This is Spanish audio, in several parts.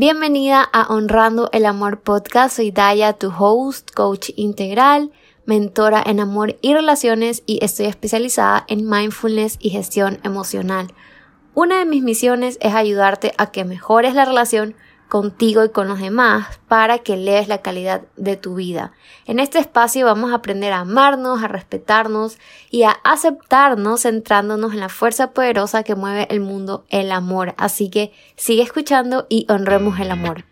Bienvenida a Honrando el Amor Podcast. Soy Daya, tu host, coach integral, mentora en amor y relaciones y estoy especializada en mindfulness y gestión emocional. Una de mis misiones es ayudarte a que mejores la relación contigo y con los demás para que lees la calidad de tu vida. En este espacio vamos a aprender a amarnos, a respetarnos y a aceptarnos centrándonos en la fuerza poderosa que mueve el mundo, el amor. Así que sigue escuchando y honremos el amor.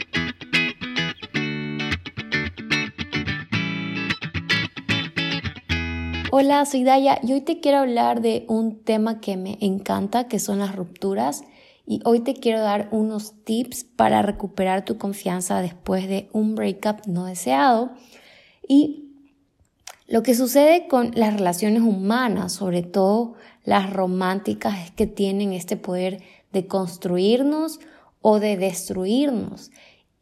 Hola, soy Daya y hoy te quiero hablar de un tema que me encanta, que son las rupturas y hoy te quiero dar unos tips para recuperar tu confianza después de un breakup no deseado. Y lo que sucede con las relaciones humanas, sobre todo las románticas, es que tienen este poder de construirnos o de destruirnos.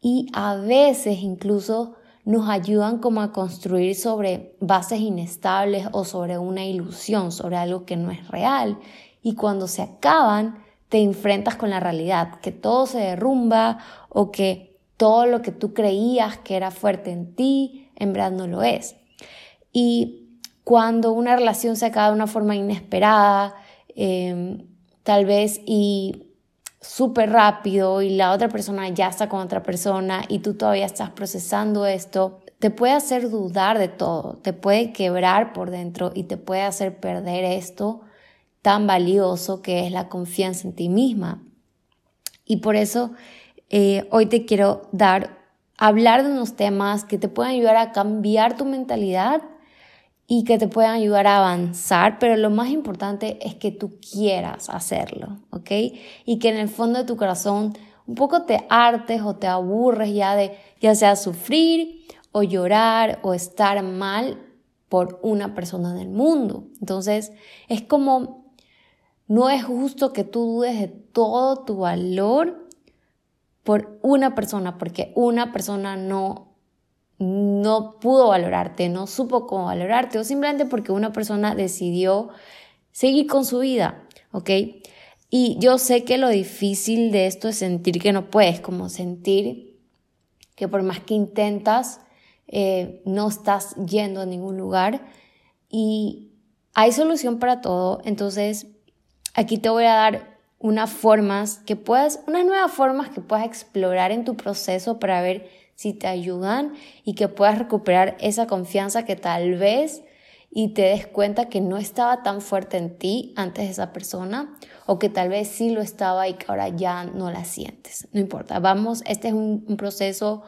Y a veces incluso nos ayudan como a construir sobre bases inestables o sobre una ilusión, sobre algo que no es real. Y cuando se acaban, te enfrentas con la realidad, que todo se derrumba o que todo lo que tú creías que era fuerte en ti, en verdad no lo es. Y cuando una relación se acaba de una forma inesperada, em, tal vez y súper rápido y la otra persona ya está con otra persona y tú todavía estás procesando esto, te puede hacer dudar de todo, te puede quebrar por dentro y te puede hacer perder esto tan valioso que es la confianza en ti misma. Y por eso eh, hoy te quiero dar, hablar de unos temas que te puedan ayudar a cambiar tu mentalidad y que te puedan ayudar a avanzar, pero lo más importante es que tú quieras hacerlo, ¿ok? Y que en el fondo de tu corazón un poco te hartes o te aburres ya de, ya sea sufrir o llorar o estar mal por una persona del mundo. Entonces, es como no es justo que tú dudes de todo tu valor por una persona, porque una persona no, no pudo valorarte, no supo cómo valorarte, o simplemente porque una persona decidió seguir con su vida, ¿ok? Y yo sé que lo difícil de esto es sentir que no puedes, como sentir que por más que intentas, eh, no estás yendo a ningún lugar y hay solución para todo, entonces Aquí te voy a dar unas formas que puedas, unas nuevas formas que puedas explorar en tu proceso para ver si te ayudan y que puedas recuperar esa confianza que tal vez y te des cuenta que no estaba tan fuerte en ti antes de esa persona o que tal vez sí lo estaba y que ahora ya no la sientes. No importa, vamos, este es un, un proceso,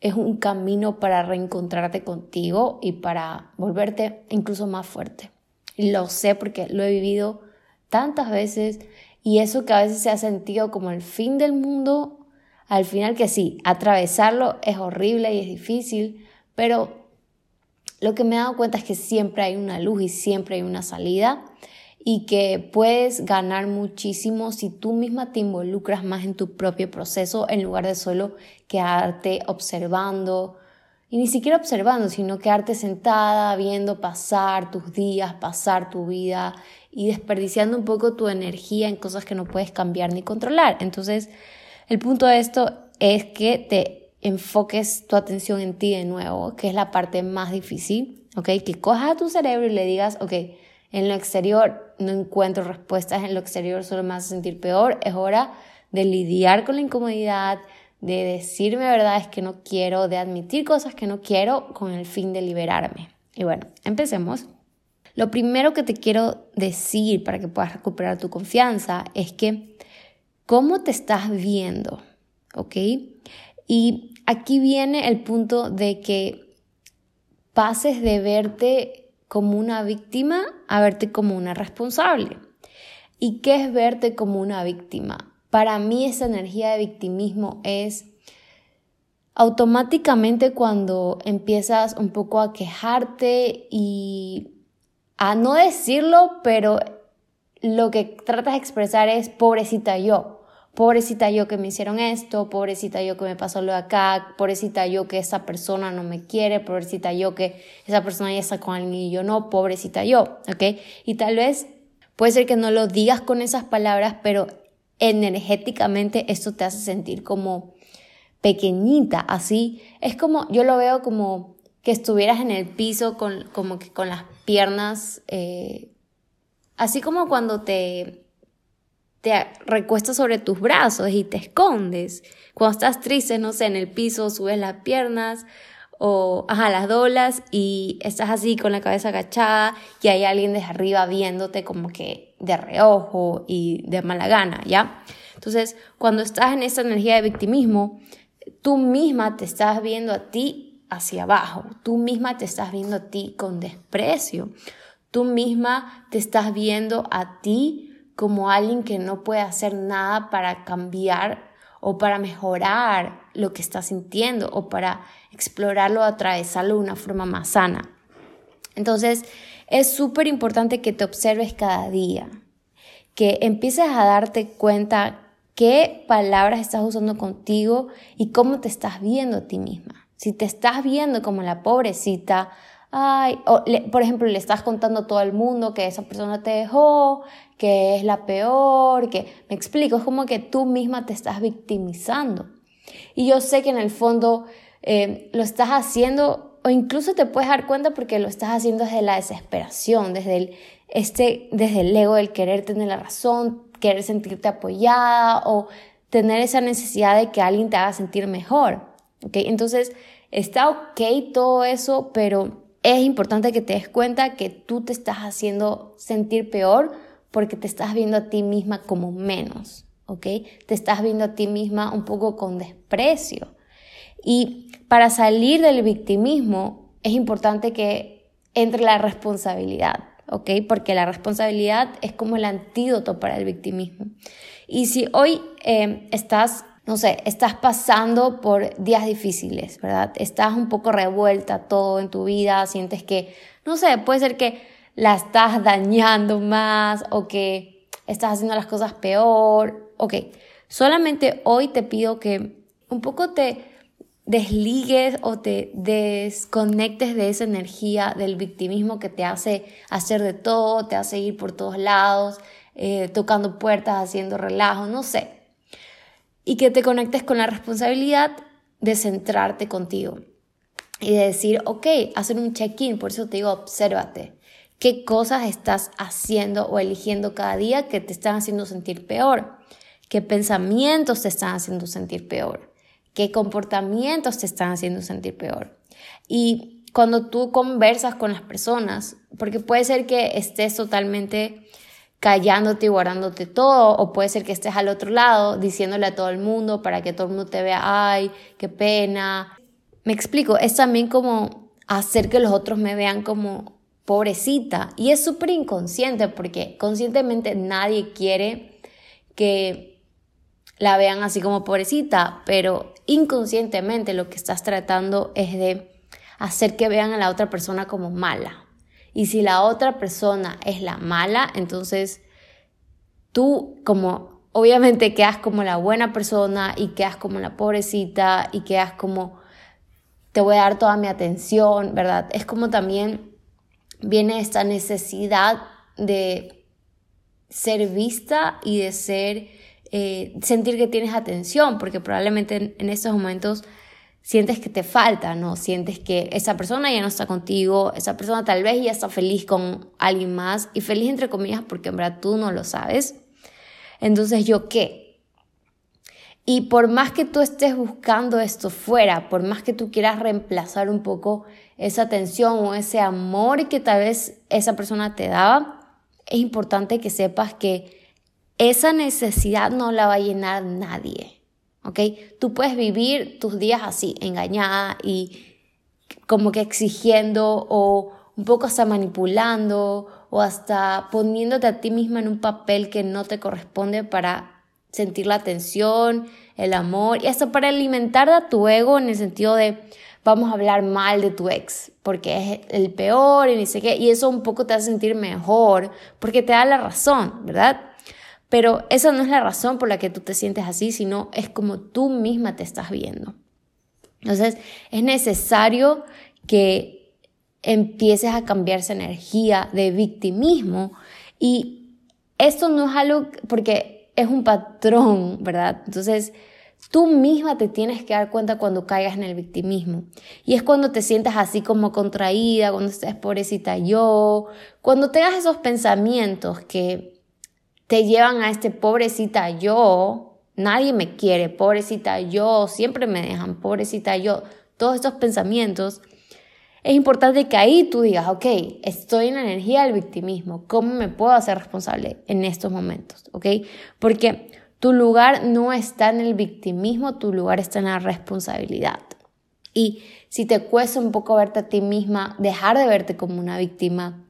es un camino para reencontrarte contigo y para volverte incluso más fuerte. Lo sé porque lo he vivido tantas veces y eso que a veces se ha sentido como el fin del mundo, al final que sí, atravesarlo es horrible y es difícil, pero lo que me he dado cuenta es que siempre hay una luz y siempre hay una salida y que puedes ganar muchísimo si tú misma te involucras más en tu propio proceso en lugar de solo quedarte observando y ni siquiera observando, sino quedarte sentada viendo pasar tus días, pasar tu vida y desperdiciando un poco tu energía en cosas que no puedes cambiar ni controlar. Entonces, el punto de esto es que te enfoques tu atención en ti de nuevo, que es la parte más difícil, ¿ok? Que cojas a tu cerebro y le digas, ok, en lo exterior no encuentro respuestas, en lo exterior solo me hace sentir peor, es hora de lidiar con la incomodidad, de decirme verdades que no quiero, de admitir cosas que no quiero con el fin de liberarme. Y bueno, empecemos. Lo primero que te quiero decir para que puedas recuperar tu confianza es que cómo te estás viendo, ¿ok? Y aquí viene el punto de que pases de verte como una víctima a verte como una responsable. ¿Y qué es verte como una víctima? Para mí esa energía de victimismo es automáticamente cuando empiezas un poco a quejarte y a no decirlo, pero lo que tratas de expresar es pobrecita yo, pobrecita yo que me hicieron esto, pobrecita yo que me pasó lo de acá, pobrecita yo que esa persona no me quiere, pobrecita yo que esa persona ya está con alguien y yo no, pobrecita yo, ¿ok? Y tal vez puede ser que no lo digas con esas palabras, pero energéticamente esto te hace sentir como pequeñita, así. Es como, yo lo veo como que estuvieras en el piso con, como que con las piernas, eh, así como cuando te, te recuestas sobre tus brazos y te escondes. Cuando estás triste, no sé, en el piso subes las piernas o, ajá, las doblas y estás así con la cabeza agachada y hay alguien desde arriba viéndote como que de reojo y de mala gana, ¿ya? Entonces, cuando estás en esa energía de victimismo, tú misma te estás viendo a ti hacia abajo, tú misma te estás viendo a ti con desprecio, tú misma te estás viendo a ti como alguien que no puede hacer nada para cambiar o para mejorar lo que estás sintiendo o para explorarlo, atravesarlo de una forma más sana. Entonces, es súper importante que te observes cada día, que empieces a darte cuenta qué palabras estás usando contigo y cómo te estás viendo a ti misma. Si te estás viendo como la pobrecita, ay, por ejemplo, le estás contando a todo el mundo que esa persona te dejó, que es la peor, que me explico, es como que tú misma te estás victimizando. Y yo sé que en el fondo eh, lo estás haciendo o incluso te puedes dar cuenta porque lo estás haciendo desde la desesperación, desde el, este, desde el ego del querer tener la razón, querer sentirte apoyada o tener esa necesidad de que alguien te haga sentir mejor. ¿Okay? Entonces, está ok todo eso, pero es importante que te des cuenta que tú te estás haciendo sentir peor porque te estás viendo a ti misma como menos, ¿ok? Te estás viendo a ti misma un poco con desprecio. Y para salir del victimismo es importante que entre la responsabilidad. ¿ok? Porque la responsabilidad es como el antídoto para el victimismo. Y si hoy eh, estás, no sé, estás pasando por días difíciles, ¿verdad? Estás un poco revuelta todo en tu vida, sientes que, no sé, puede ser que la estás dañando más o que estás haciendo las cosas peor, ok. Solamente hoy te pido que un poco te desligues o te desconectes de esa energía del victimismo que te hace hacer de todo, te hace ir por todos lados, eh, tocando puertas, haciendo relajo, no sé. Y que te conectes con la responsabilidad de centrarte contigo y de decir, ok, hacer un check-in, por eso te digo, obsérvate. ¿Qué cosas estás haciendo o eligiendo cada día que te están haciendo sentir peor? ¿Qué pensamientos te están haciendo sentir peor? qué comportamientos te están haciendo sentir peor. Y cuando tú conversas con las personas, porque puede ser que estés totalmente callándote y guardándote todo, o puede ser que estés al otro lado diciéndole a todo el mundo para que todo el mundo te vea, ay, qué pena. Me explico, es también como hacer que los otros me vean como pobrecita. Y es súper inconsciente porque conscientemente nadie quiere que la vean así como pobrecita, pero inconscientemente lo que estás tratando es de hacer que vean a la otra persona como mala. Y si la otra persona es la mala, entonces tú como obviamente quedas como la buena persona y quedas como la pobrecita y quedas como te voy a dar toda mi atención, ¿verdad? Es como también viene esta necesidad de ser vista y de ser eh, sentir que tienes atención, porque probablemente en, estos momentos sientes que te falta, ¿no? Sientes que esa persona ya no está contigo, esa persona tal vez ya está feliz con alguien más, y feliz entre comillas porque en verdad tú no lo sabes. Entonces, ¿yo qué? Y por más que tú estés buscando esto fuera, por más que tú quieras reemplazar un poco esa atención o ese amor que tal vez esa persona te daba, es importante que sepas que esa necesidad no la va a llenar nadie. ¿Ok? Tú puedes vivir tus días así, engañada y como que exigiendo o un poco hasta manipulando o hasta poniéndote a ti misma en un papel que no te corresponde para sentir la atención, el amor y hasta para alimentar a tu ego en el sentido de vamos a hablar mal de tu ex porque es el peor y ni sé qué y eso un poco te hace sentir mejor porque te da la razón, ¿verdad? Pero esa no es la razón por la que tú te sientes así, sino es como tú misma te estás viendo. Entonces, es necesario que empieces a cambiar esa energía de victimismo y esto no es algo porque es un patrón, ¿verdad? Entonces, tú misma te tienes que dar cuenta cuando caigas en el victimismo. Y es cuando te sientas así como contraída, cuando estés pobrecita yo, cuando tengas esos pensamientos que te llevan a este pobrecita yo, nadie me quiere, pobrecita yo, siempre me dejan, pobrecita yo, todos estos pensamientos es importante que ahí tú digas, ok, estoy en la energía del victimismo, ¿cómo me puedo hacer responsable en estos momentos? ¿Ok? Porque tu lugar no está en el victimismo, tu lugar está en la responsabilidad. Y si te cuesta un poco verte a ti misma, dejar de verte como una víctima,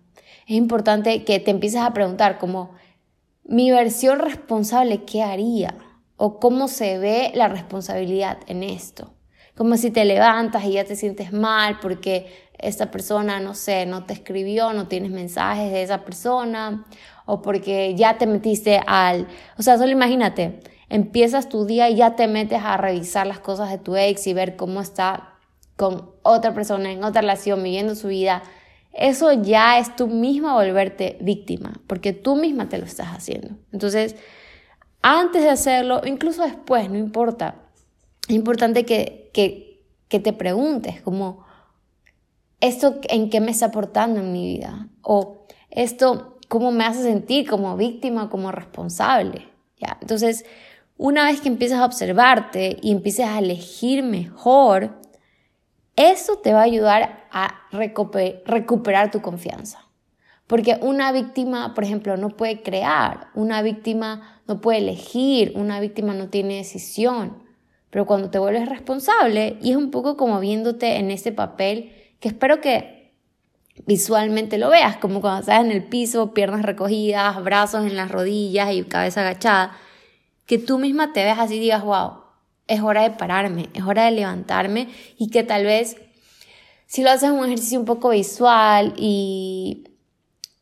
es importante que te empieces a preguntar como, mi versión responsable, ¿qué haría? ¿O cómo se ve la responsabilidad en esto? como si te levantas y ya te sientes mal porque esta persona, no sé, no te escribió, no tienes mensajes de esa persona, o porque ya te metiste al... O sea, solo imagínate, empiezas tu día y ya te metes a revisar las cosas de tu ex y ver cómo está con otra persona en otra relación, viviendo su vida. Eso ya es tú misma volverte víctima, porque tú misma te lo estás haciendo. Entonces, antes de hacerlo, incluso después, no importa, es importante que, que, te preguntes como, ¿esto en qué me está aportando en mi vida? O esto, ¿cómo me hace sentir como víctima, como responsable? ¿Ya? Entonces, una vez que empiezas a observarte y empieces a elegir mejor, eso te va a ayudar a recuperar tu confianza. Porque una víctima, por ejemplo, no puede crear, una víctima no puede elegir, una víctima no tiene decisión. Pero cuando te vuelves responsable y es un poco como viéndote en ese papel que espero que visualmente lo veas, como cuando estás en el piso, piernas recogidas, brazos en las rodillas y cabeza agachada, que tú misma te veas así y digas, wow, es hora de pararme, es hora de levantarme y que tal vez si lo haces un ejercicio un poco visual y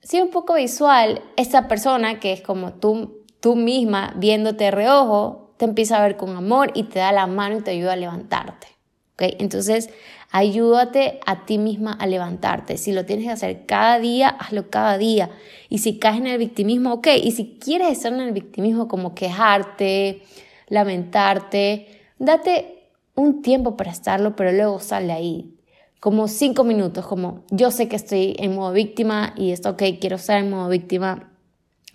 si un poco visual, esa persona que es como tú, tú misma viéndote reojo, te empieza a ver con amor y te da la mano y te ayuda a levantarte. ¿okay? Entonces, ayúdate a ti misma a levantarte. Si lo tienes que hacer cada día, hazlo cada día. Y si caes en el victimismo, ok. Y si quieres estar en el victimismo como quejarte, lamentarte, date un tiempo para estarlo, pero luego sale ahí. Como cinco minutos, como yo sé que estoy en modo víctima y esto, ok, quiero estar en modo víctima.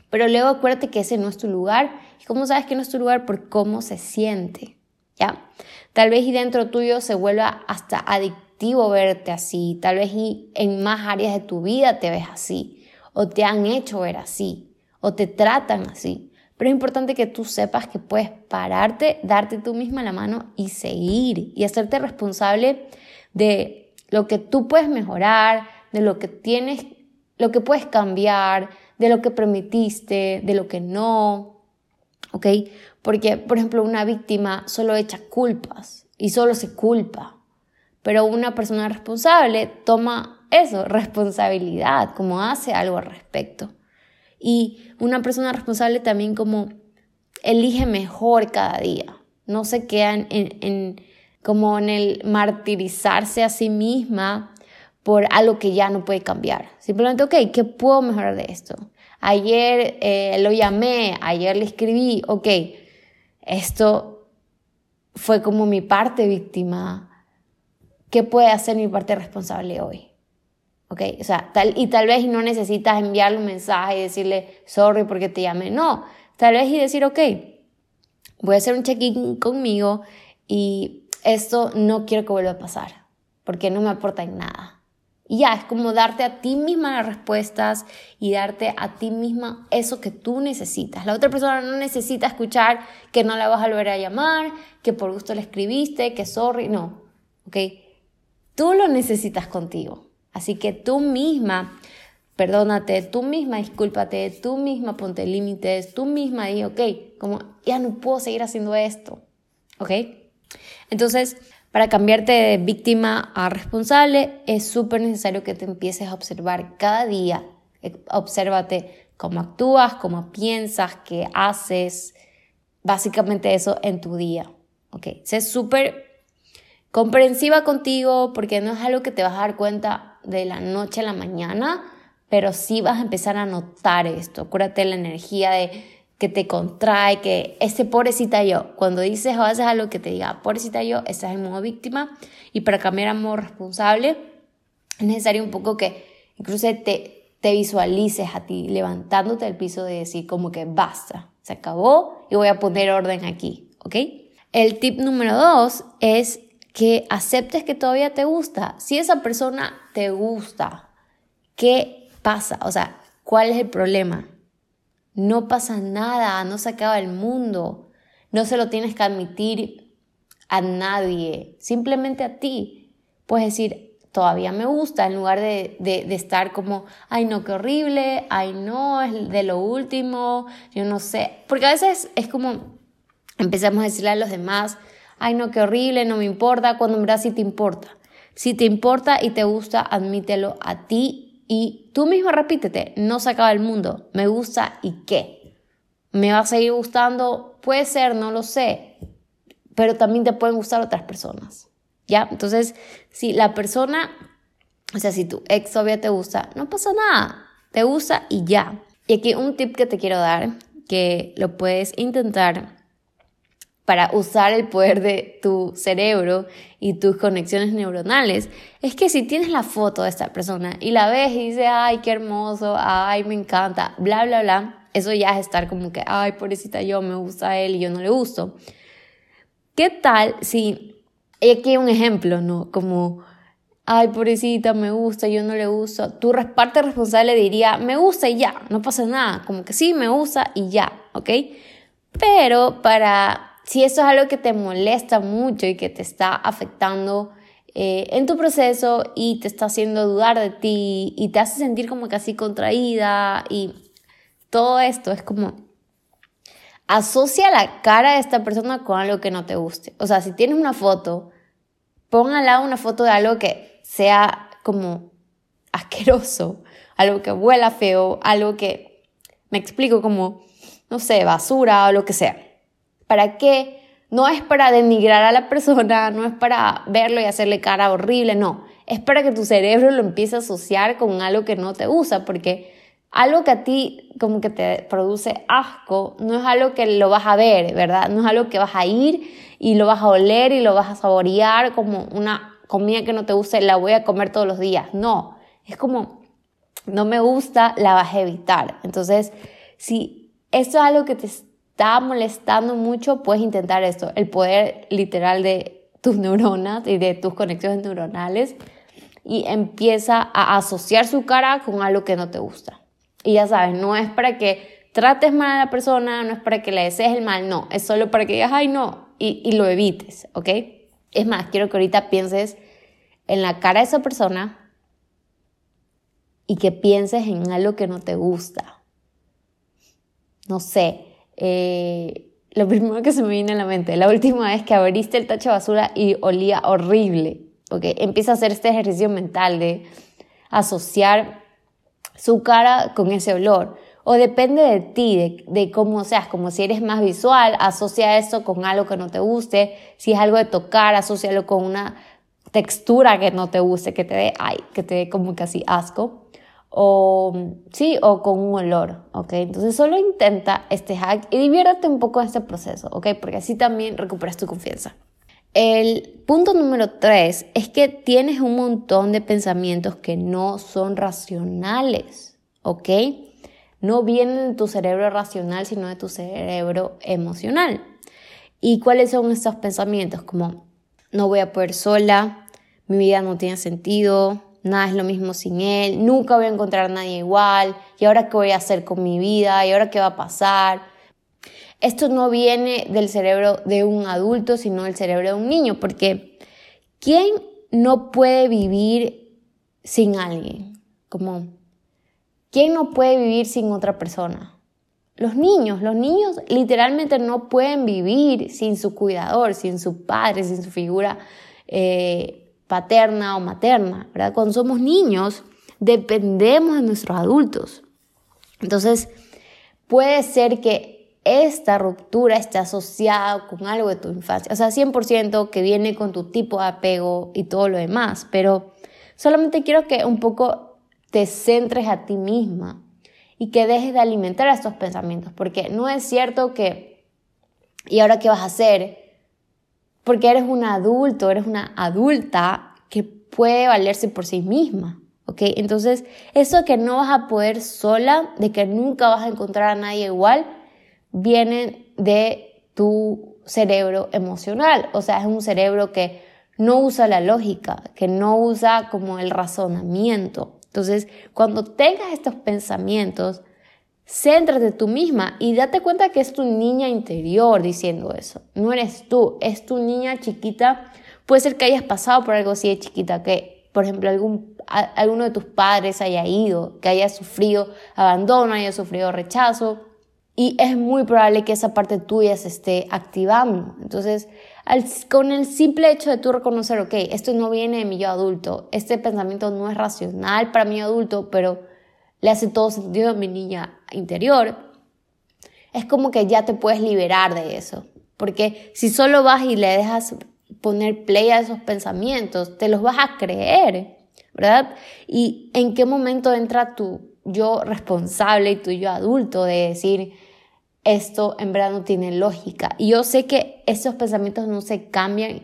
Pero luego acuérdate que ese no es tu lugar ¿Y cómo sabes que no es tu lugar? Por cómo se siente, ¿ya? Tal vez y dentro tuyo se vuelva hasta adictivo verte así, tal vez y en más áreas de tu vida te ves así, o te han hecho ver así, o te tratan así. Pero es importante que tú sepas que puedes pararte, darte tú misma la mano y seguir y hacerte responsable de lo que tú puedes mejorar, de lo que tienes, lo que puedes cambiar, de lo que permitiste, de lo que no, ¿ok? Porque, por ejemplo, una víctima solo echa culpas y solo se culpa, pero una persona responsable toma eso, responsabilidad, como hace algo al respecto. Y una persona responsable también como elige mejor cada día, no se queda en, en como en el martirizarse a sí misma por algo que ya no puede cambiar. Simplemente, ok, ¿qué puedo mejorar de esto? ayer eh, lo llamé, ayer le escribí, ok, esto fue como mi parte víctima, ¿qué puede hacer mi parte responsable hoy? ¿Ok? O sea, tal, y tal vez no necesitas enviarle un mensaje y decirle, sorry porque te llamé. No, tal vez y decir, ok, voy a hacer un check-in conmigo y esto no quiero que vuelva a pasar, porque no me aporta en nada. Y ya, es como darte a ti misma las respuestas y darte a ti misma eso que tú necesitas. La otra persona no necesita escuchar que no la vas a volver a llamar, que por gusto le escribiste, que sorry, no, ¿ok? Tú lo necesitas contigo. Así que tú misma, perdónate, tú misma discúlpate, tú misma ponte límites, tú misma di, ok, como ya no puedo seguir haciendo esto, ¿ok? Entonces, para cambiarte de víctima a responsable es súper necesario que te empieces a observar cada día. Eh, obsérvate cómo actúas, cómo piensas, qué haces, básicamente eso en tu día. ¿ok? Sé súper comprensiva contigo porque no es algo que te vas a dar cuenta de la noche a la mañana, pero sí vas a empezar a notar esto. Acuérdate la energía de que te contrae, que ese pobrecita yo, cuando dices o haces algo que te diga pobrecita yo, estás en modo víctima y para cambiar a modo responsable es necesario un poco que incluso te, te visualices a ti levantándote del piso de decir como que basta, se acabó y voy a poner orden aquí, ¿ok? El tip número dos es que aceptes que todavía te gusta. Si esa persona te gusta, ¿qué pasa? O sea, ¿cuál es el problema? No pasa nada, no se acaba el mundo. No se lo tienes que admitir a nadie, simplemente a ti. Puedes decir, todavía me gusta, en lugar de, de, estar como, ay no, qué horrible, ay no, es de lo último, yo no sé. Porque a veces es como, empezamos a decirle a los demás, ay no, qué horrible, no me importa, cuando en verdad sí te importa. Si te importa y te gusta, admítelo a ti y tú mismo repítete, no se acaba el mundo, me gusta y qué. ¿Me va a seguir gustando? Puede ser, no lo sé, pero también te pueden gustar otras personas. ¿Ya? Entonces, si la persona, o sea, si tu ex todavía te gusta, no pasa nada, te gusta y ya. Y aquí un tip que te quiero dar, que lo puedes intentar para usar el poder de tu cerebro y tus conexiones neuronales, es que si tienes la foto de esta persona y la ves y dices, ay, qué hermoso, ay, me encanta, bla, bla, bla, eso ya es estar como que, ay, pobrecita yo, me gusta él y yo no le gusto. ¿Qué tal si, aquí hay un ejemplo, ¿no? Como, ay, pobrecita, me gusta, yo no le gusto. Tu parte responsable diría, me gusta y ya, no pasa nada, como que sí, me gusta y ya, ¿ok? Pero para si eso es algo que te molesta mucho y que te está afectando eh, en tu proceso y te está haciendo dudar de ti y te hace sentir como casi contraída y todo esto es como asocia la cara de esta persona con algo que no te guste. O sea, si tienes una foto, pon al lado una foto de algo que sea como asqueroso, algo que huela feo, algo que, me explico, como, no sé, basura o lo que sea. ¿Para qué? No es para denigrar a la persona, no es para verlo y hacerle cara horrible, no. Es para que tu cerebro lo empiece a asociar con algo que no te gusta, porque algo que a ti como que te produce asco, no es algo que lo vas a ver, ¿verdad? No es algo que vas a ir y lo vas a oler y lo vas a saborear como una comida que no te guste, la voy a comer todos los días. No, es como, no me gusta, la vas a evitar. Entonces, si esto es algo que te está molestando mucho, puedes intentar esto, el poder literal de tus neuronas y de tus conexiones neuronales y empieza a asociar su cara con algo que no te gusta. Y ya sabes, no es para que trates mal a la persona, no es para que le desees el mal, no, es solo para que digas, ay no, y, y lo evites, ¿ok? Es más, quiero que ahorita pienses en la cara de esa persona y que pienses en algo que no te gusta. No sé, eh, lo primero que se me viene a la mente, la última vez que abriste el tacho de basura y olía horrible, ¿ok? Empieza a hacer este ejercicio mental de asociar su cara con ese olor. O depende de ti, de, cómo seas, como si eres más visual, asocia eso con algo que no te guste. Si es algo de tocar, asocialo con una textura que no te guste, que te dé, ay, que te dé como casi asco o sí, o con un olor, ¿ok? Entonces solo intenta este hack y diviértete un poco en este proceso, ¿ok? Porque así también recuperas tu confianza. El punto número tres es que tienes un montón de pensamientos que no son racionales, ¿ok? No vienen de tu cerebro racional, sino de tu cerebro emocional. ¿Y cuáles son estos pensamientos? Como, no voy a poder sola, mi vida no tiene sentido, nada es lo mismo sin él, nunca voy a encontrar a nadie igual, y ahora qué voy a hacer con mi vida, y ahora qué va a pasar. Esto no viene del cerebro de un adulto, sino del cerebro de un niño, porque ¿quién no puede vivir sin alguien? Como, ¿quién no puede vivir sin otra persona? Los niños, los niños literalmente no pueden vivir sin su cuidador, sin su padre, sin su figura eh, paterna o materna, ¿verdad? Cuando somos niños, dependemos de nuestros adultos. Entonces, puede ser que esta ruptura esté asociada con algo de tu infancia, o sea, 100% que viene con tu tipo de apego y todo lo demás, pero solamente quiero que un poco te centres a ti misma y que dejes de alimentar estos pensamientos, porque no es cierto que, ¿y ahora qué vas a hacer? Porque eres un adulto, eres una adulta que puede valerse por sí misma. ¿ok? Entonces, eso que no vas a poder sola, de que nunca vas a encontrar a nadie igual, viene de tu cerebro emocional. O sea, es un cerebro que no usa la lógica, que no usa como el razonamiento. Entonces, cuando tengas estos pensamientos, céntrate tú misma y date cuenta que es tu niña interior diciendo eso. No eres tú, es tu niña chiquita. Puede ser que hayas pasado por algo así de chiquita, que por ejemplo algún, alguno de tus padres haya ido, que haya sufrido abandono, haya sufrido rechazo. Y es muy probable que esa parte tuya se esté activando. Entonces, con el simple hecho de tú reconocer, ok, esto no viene de mi yo adulto, este pensamiento no es racional para mi adulto, pero le hace todo sentido a mi niña interior, es como que ya te puedes liberar de eso. Porque si solo vas y le dejas poner play a esos pensamientos, te los vas a creer, ¿verdad? Y en qué momento entra tu yo responsable y tu yo adulto de decir, esto en verdad no tiene lógica. Y yo sé que esos pensamientos no se cambian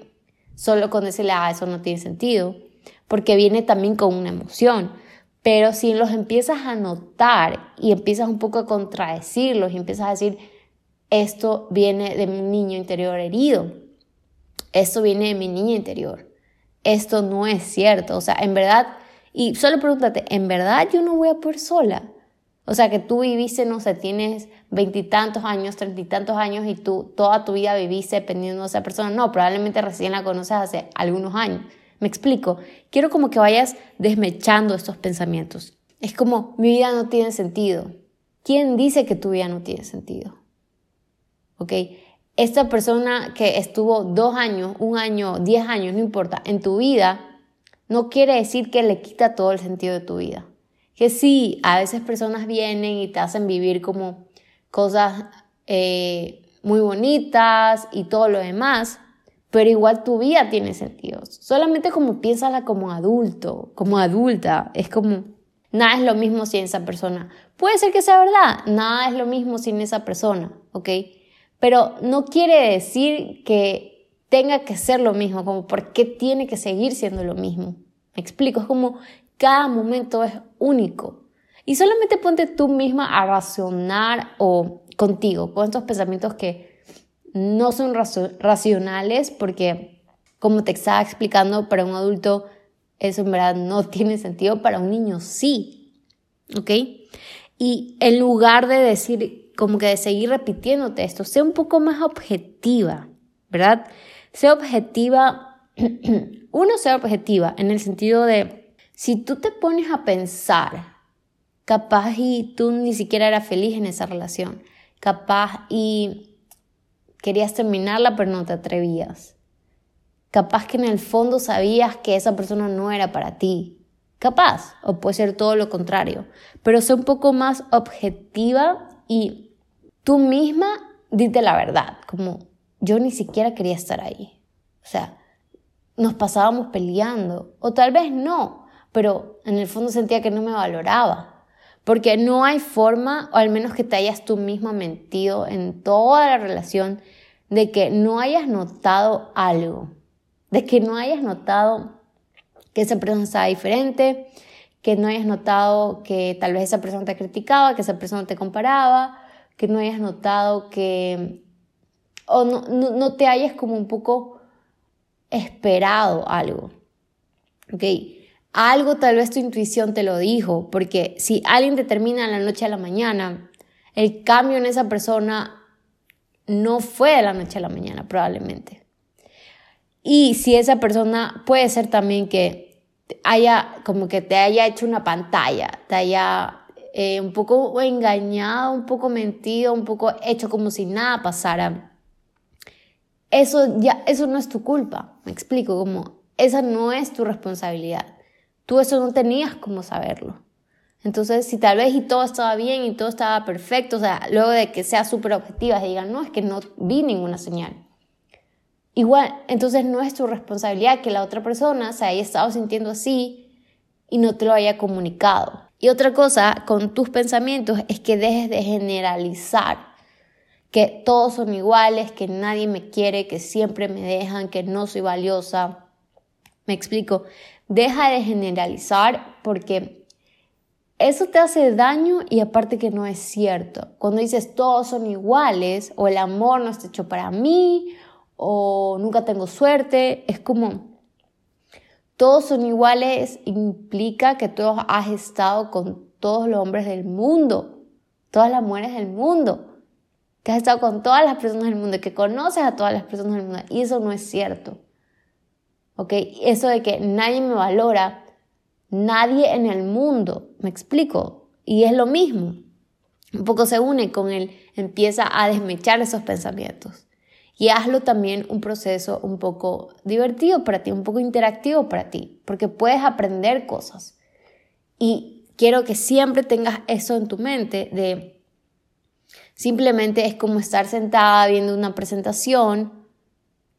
solo con decirle, ah, eso no tiene sentido, porque viene también con una emoción. Pero si los empiezas a notar y empiezas un poco a contradecirlos y empiezas a decir, esto viene de mi niño interior herido, esto viene de mi niña interior, esto no es cierto, o sea, en verdad, y solo pregúntate, ¿en verdad yo no voy a poder sola? O sea, que tú viviste, no sé, tienes veintitantos años, treinta y tantos años y tú toda tu vida viviste dependiendo de esa persona. No, probablemente recién la conoces hace algunos años. Me explico. Quiero como que vayas desmechando estos pensamientos. Es como, mi vida no tiene sentido. ¿Quién dice que tu vida no tiene sentido? ¿Ok? Esta persona que estuvo dos años, un año, diez años, no importa, en tu vida, no quiere decir que le quita todo el sentido de tu vida que sí, a veces personas vienen y te hacen vivir como cosas eh, muy bonitas y todo lo demás, pero igual tu vida tiene sentido. Solamente como piénsala como adulto, como adulta, es como nada es lo mismo sin esa persona. Puede ser que sea verdad, nada es lo mismo sin esa persona, ¿ok? Pero no quiere decir que tenga que ser lo mismo, como por qué tiene que seguir siendo lo mismo. Me explico, es como cada momento es único. Y solamente ponte tú misma a racionar o contigo, con estos pensamientos que no son racionales porque, como te estaba explicando, para un adulto eso en verdad no tiene sentido, para un niño sí. ¿Ok? Y en lugar de decir, como que de seguir repitiéndote esto, sea un poco más objetiva, ¿verdad? Sea objetiva, uno sea objetiva en el sentido de si tú te pones a pensar, capaz y tú ni siquiera eras feliz en esa relación, capaz y querías terminarla pero no te atrevías. Capaz que en el fondo sabías que esa persona no era para ti. Capaz, o puede ser todo lo contrario. Pero sé un poco más objetiva y tú misma dite la verdad, como yo ni siquiera quería estar ahí. O sea, nos pasábamos peleando, o tal vez no, pero en el fondo sentía que no me valoraba. Porque no hay forma, o al menos que te hayas tú misma mentido en toda la relación, de que no hayas notado algo, de que no hayas notado que esa persona estaba diferente, que no hayas notado que tal vez esa persona te criticaba, que esa persona te comparaba, que no hayas notado que, o no, no, no te hayas como un poco esperado algo. ¿Ok? Algo tal vez tu intuición te lo dijo, porque si alguien te termina de la noche a la mañana, el cambio en esa persona no fue de la noche a la mañana, probablemente. Y si esa persona puede ser también que haya, como que te haya hecho una pantalla, te haya eh, un poco engañado, un poco mentido, un poco hecho como si nada pasara. Eso ya, eso no es tu culpa, me explico, como esa no es tu responsabilidad. Tú eso no tenías como saberlo. Entonces, si tal vez y todo estaba bien y todo estaba perfecto, o sea, luego de que sea súper objetiva y digan, no, es que no vi ninguna señal. Igual, entonces no es tu responsabilidad que la otra persona se haya estado sintiendo así y no te lo haya comunicado. Y otra cosa con tus pensamientos es que dejes de generalizar, que todos son iguales, que nadie me quiere, que siempre me dejan, que no soy valiosa. Me explico, deja de generalizar porque eso te hace daño y aparte que no es cierto. Cuando dices todos son iguales o el amor no está hecho para mí o nunca tengo suerte, es como todos son iguales implica que tú has estado con todos los hombres del mundo, todas las mujeres del mundo, que has estado con todas las personas del mundo, que conoces a todas las personas del mundo y eso no es cierto. ¿Ok? Eso de que nadie me valora Nadie en el mundo, me explico, y es lo mismo. Un poco se une con él, empieza a desmechar esos pensamientos. Y hazlo también un proceso un poco divertido para ti, un poco interactivo para ti, porque puedes aprender cosas. Y quiero que siempre tengas eso en tu mente de simplemente es como estar sentada viendo una presentación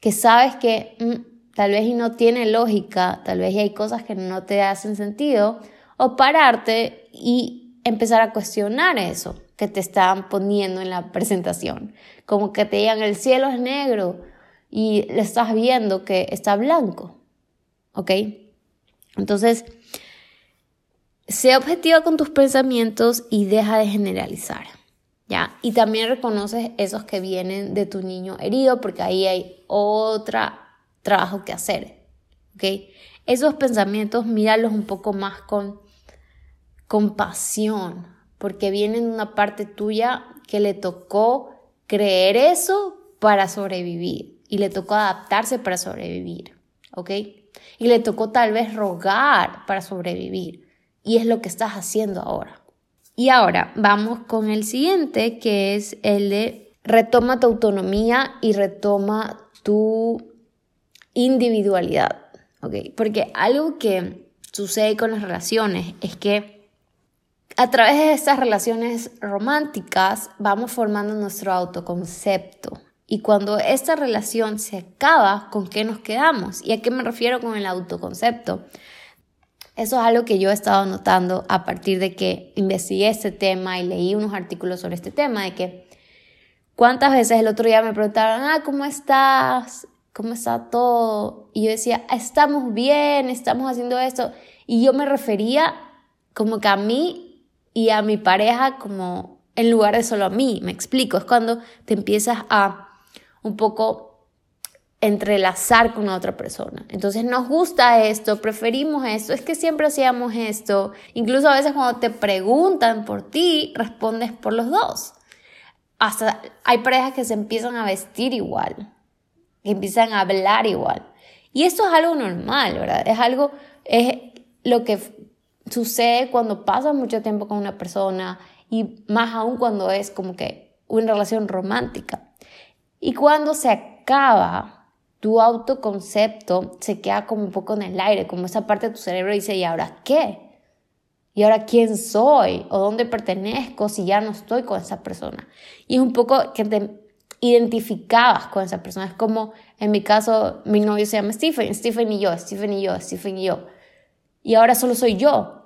que sabes que mm, tal vez y no tiene lógica, tal vez y hay cosas que no te hacen sentido, o pararte y empezar a cuestionar eso que te están poniendo en la presentación. Como que te digan el cielo es negro y le estás viendo que está blanco. ¿Ok? Entonces, sé objetiva con tus pensamientos y deja de generalizar. ¿Ya? Y también reconoces esos que vienen de tu niño herido, porque ahí hay otra trabajo que hacer. ¿Ok? Esos pensamientos, míralos un poco más con compasión, porque vienen de una parte tuya que le tocó creer eso para sobrevivir y le tocó adaptarse para sobrevivir. ¿Ok? Y le tocó tal vez rogar para sobrevivir. Y es lo que estás haciendo ahora. Y ahora vamos con el siguiente, que es el de retoma tu autonomía y retoma tu individualidad, ¿ok? Porque algo que sucede con las relaciones es que a través de estas relaciones románticas vamos formando nuestro autoconcepto. Y cuando esta relación se acaba, ¿con qué nos quedamos? ¿Y a qué me refiero con el autoconcepto? Eso es algo que yo he estado notando a partir de que investigué este tema y leí unos artículos sobre este tema, de que cuántas veces el otro día me preguntaron, ah, ¿cómo estás? ¿cómo está todo? Y yo decía, estamos bien, estamos haciendo esto. Y yo me refería como que a mí y a mi pareja como en lugar de solo a mí, me explico, es cuando te empiezas a un poco entrelazar con otra persona. Entonces nos gusta esto, preferimos esto, es que siempre hacíamos esto. Incluso a veces cuando te preguntan por ti, respondes por los dos. Hasta hay parejas que se empiezan a vestir igual empiezan a hablar igual. Y esto es algo normal, ¿verdad? Es algo, es lo que sucede cuando pasas mucho tiempo con una persona y más aún cuando es como que una relación romántica. Y cuando se acaba, tu autoconcepto se queda como un poco en el aire, como esa parte de tu cerebro dice, ¿y ahora qué? ¿Y ahora quién soy? ¿O dónde pertenezco si ya no estoy con esa persona? Y es un poco que te identificabas con esa persona. Es como, en mi caso, mi novio se llama Stephen, Stephen y yo, Stephen y yo, Stephen y yo. Y ahora solo soy yo.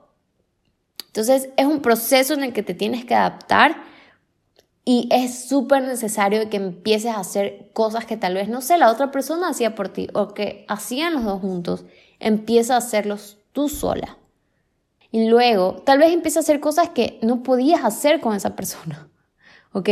Entonces es un proceso en el que te tienes que adaptar y es súper necesario que empieces a hacer cosas que tal vez, no sé, la otra persona hacía por ti o que hacían los dos juntos. Empieza a hacerlos tú sola. Y luego, tal vez empieza a hacer cosas que no podías hacer con esa persona. ¿Ok?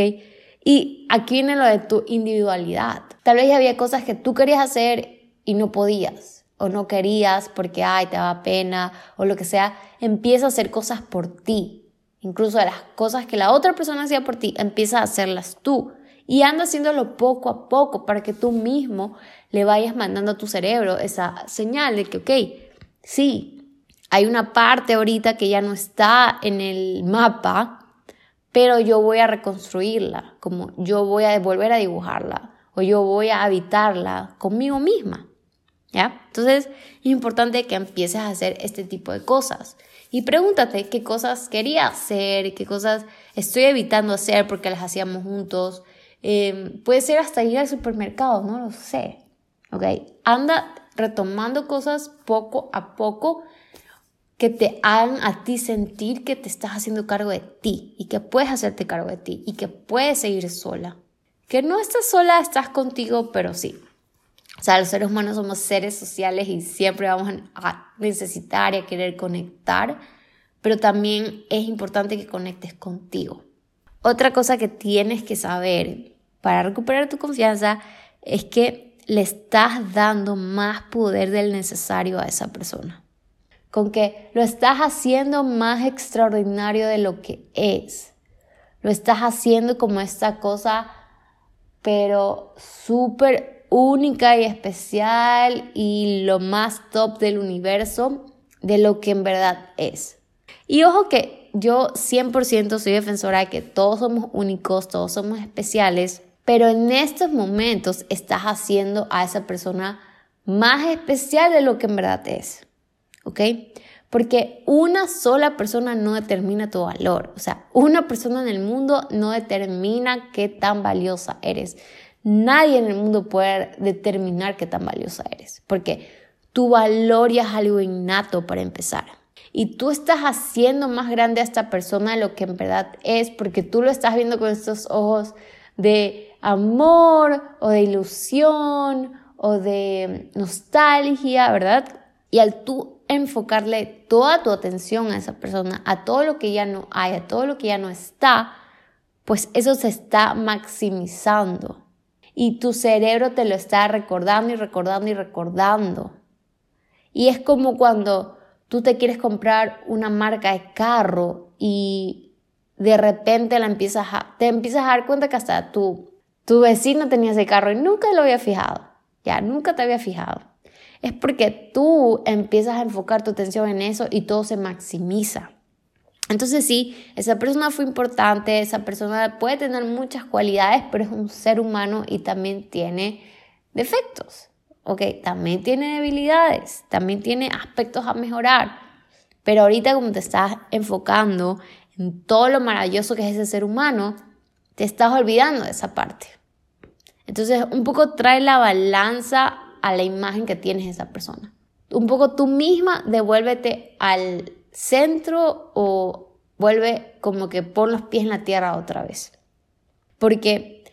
Y aquí viene lo de tu individualidad. Tal vez había cosas que tú querías hacer y no podías, o no querías porque, ay, te daba pena, o lo que sea. Empieza a hacer cosas por ti. Incluso de las cosas que la otra persona hacía por ti, empieza a hacerlas tú. Y anda haciéndolo poco a poco para que tú mismo le vayas mandando a tu cerebro esa señal de que, ok, sí, hay una parte ahorita que ya no está en el mapa, pero yo voy a reconstruirla, como yo voy a volver a dibujarla o yo voy a habitarla conmigo misma. ¿Ya? Entonces es importante que empieces a hacer este tipo de cosas. Y pregúntate qué cosas quería hacer, qué cosas estoy evitando hacer porque las hacíamos juntos. Em, puede ser hasta ir al supermercado, no lo sé. ¿Ok? Anda retomando cosas poco a poco que te hagan a ti sentir que te estás haciendo cargo de ti y que puedes hacerte cargo de ti y que puedes seguir sola. Que no estás sola, estás contigo, pero sí. O sea, los seres humanos somos seres sociales y siempre vamos a necesitar y a querer conectar, pero también es importante que conectes contigo. Otra cosa que tienes que saber para recuperar tu confianza es que le estás dando más poder del necesario a esa persona con que lo estás haciendo más extraordinario de lo que es. Lo estás haciendo como esta cosa, pero súper única y especial y lo más top del universo de lo que en verdad es. Y ojo que yo 100% soy defensora de que todos somos únicos, todos somos especiales, pero en estos momentos estás haciendo a esa persona más especial de lo que en verdad es. ¿ok? Porque una sola persona no determina tu valor. O sea, una persona en el mundo no determina qué tan valiosa eres. Nadie en el mundo puede determinar qué tan valiosa eres. Porque tu valor ya es algo innato para empezar. Y tú estás haciendo más grande a esta persona de lo que en verdad es, porque tú lo estás viendo con estos ojos de amor o de ilusión o de nostalgia, ¿verdad? Y al tú enfocarle toda tu atención a esa persona, a todo lo que ya no hay, a todo lo que ya no está, pues eso se está maximizando. Y tu cerebro te lo está recordando y recordando y recordando. Y es como cuando tú te quieres comprar una marca de carro y de repente la empiezas a, te empiezas a dar cuenta que hasta tu, tu vecino tenía ese carro y nunca lo había fijado. Ya, nunca te había fijado es porque tú empiezas a enfocar tu atención en eso y todo se maximiza. Entonces sí, esa persona fue importante, esa persona puede tener muchas cualidades, pero es un ser humano y también tiene defectos, ¿ok? También tiene debilidades, también tiene aspectos a mejorar. Pero ahorita como te estás enfocando en todo lo maravilloso que es ese ser humano, te estás olvidando de esa parte. Entonces un poco trae la balanza a la imagen que tienes de esa persona. Un poco tú misma devuélvete al centro o vuelve como que pon los pies en la tierra otra vez. Porque